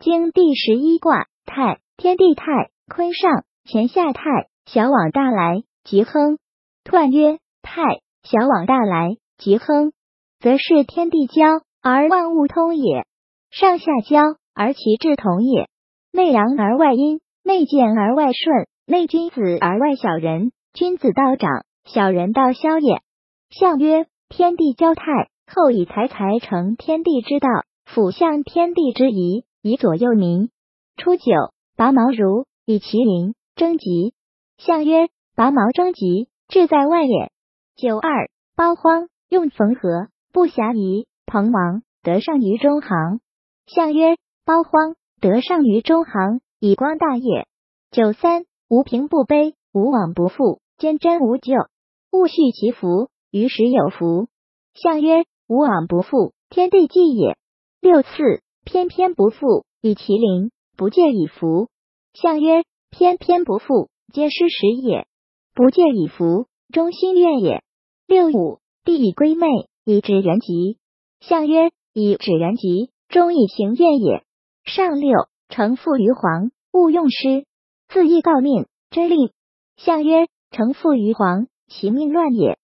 经》第十一卦太，天地泰，坤上，乾下太，小往大来，吉亨。彖曰泰，小往大来，吉亨，则是天地交而万物通也；上下交而其志同也。内阳而外阴，内健而外顺，内君子而外小人。君子道长，小人道消也。象曰：天地交泰，后以财财成天地之道，辅相天地之宜，以左右民。初九，拔毛如以其麟，征吉。象曰：拔毛征吉，志在外也。九二，包荒用缝合，不暇疑。彭王得上于中行。象曰：包荒得上于中行，以光大业。九三，无凭不卑，无往不复，坚贞无咎，勿恤其福。于时有福，象曰：无往不复，天地纪也。六四，翩翩不复，以其邻，不借以福。象曰：翩翩不复，皆失时也。不借以福，中心怨也。六五，地以归妹，以指元吉。象曰：以指元吉，终以行怨也。上六，承父于皇，勿用师。自意告命，真令。象曰：承父于皇，其命乱也。